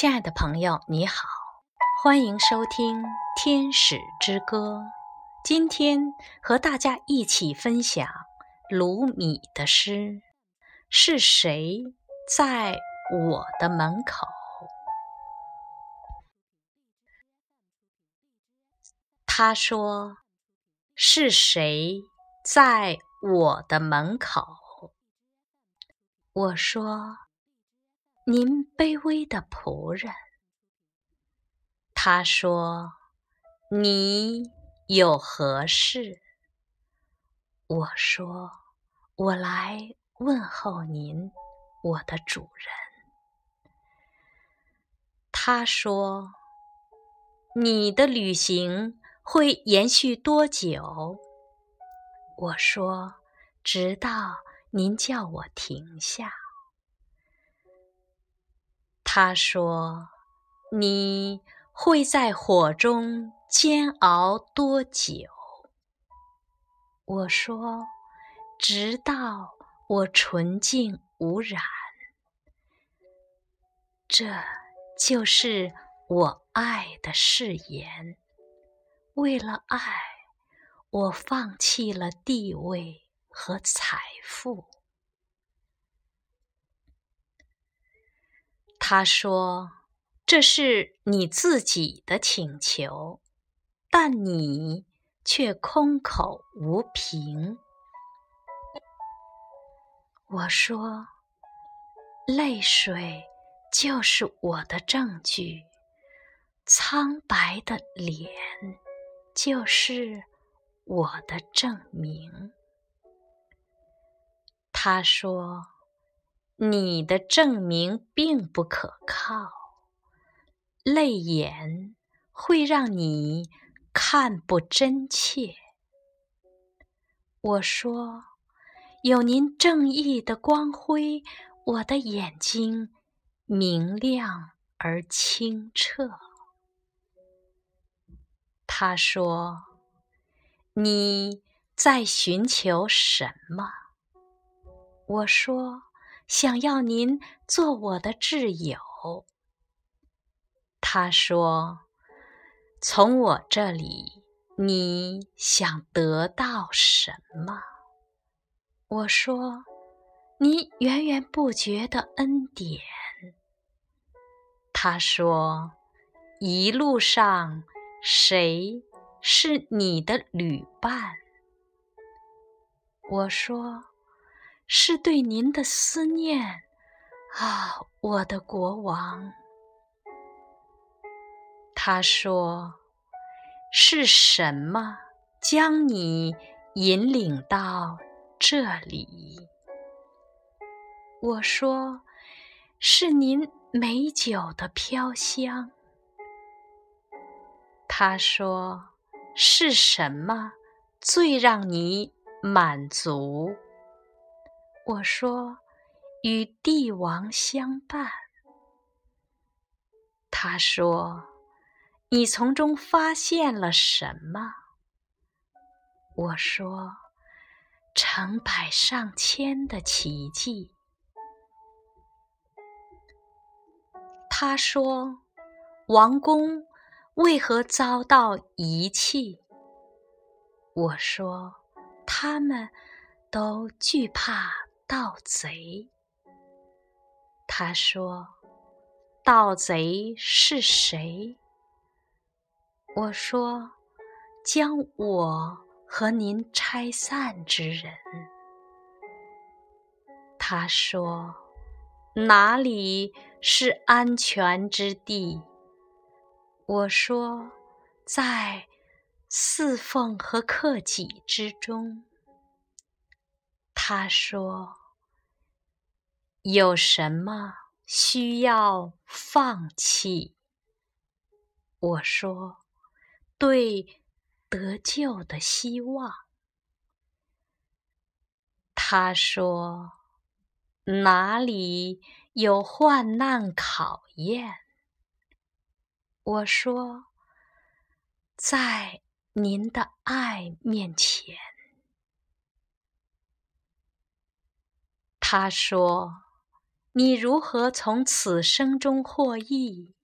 亲爱的朋友，你好，欢迎收听《天使之歌》。今天和大家一起分享卢米的诗：是谁在我的门口？他说：“是谁在我的门口？”我说：“您卑微的仆人。”他说：“你有何事？”我说：“我来问候您，我的主人。”他说：“你的旅行会延续多久？”我说：“直到。”您叫我停下。他说：“你会在火中煎熬多久？”我说：“直到我纯净无染。”这就是我爱的誓言。为了爱，我放弃了地位。和财富，他说：“这是你自己的请求，但你却空口无凭。”我说：“泪水就是我的证据，苍白的脸就是我的证明。”他说：“你的证明并不可靠，泪眼会让你看不真切。”我说：“有您正义的光辉，我的眼睛明亮而清澈。”他说：“你在寻求什么？”我说：“想要您做我的挚友。”他说：“从我这里，你想得到什么？”我说：“你源源不绝的恩典。”他说：“一路上，谁是你的旅伴？”我说。是对您的思念啊，我的国王。他说：“是什么将你引领到这里？”我说：“是您美酒的飘香。”他说：“是什么最让你满足？”我说：“与帝王相伴。”他说：“你从中发现了什么？”我说：“成百上千的奇迹。”他说：“王宫为何遭到遗弃？”我说：“他们都惧怕。”盗贼，他说：“盗贼是谁？”我说：“将我和您拆散之人。”他说：“哪里是安全之地？”我说：“在侍奉和克己之中。”他说。有什么需要放弃？我说，对得救的希望。他说，哪里有患难考验？我说，在您的爱面前。他说。你如何从此生中获益？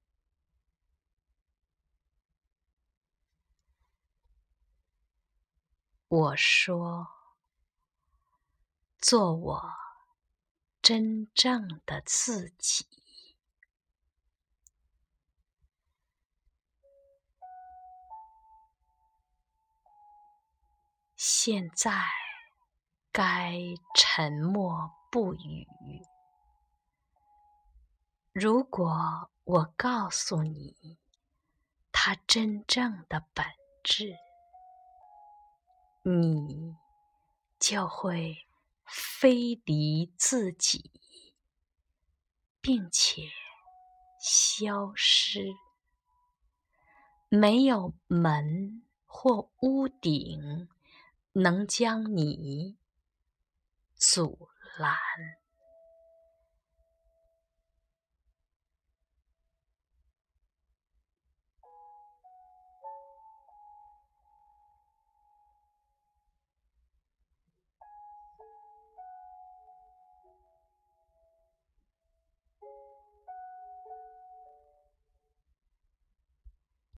我说：“做我真正的自己。”现在该沉默不语。如果我告诉你它真正的本质，你就会飞离自己，并且消失。没有门或屋顶能将你阻拦。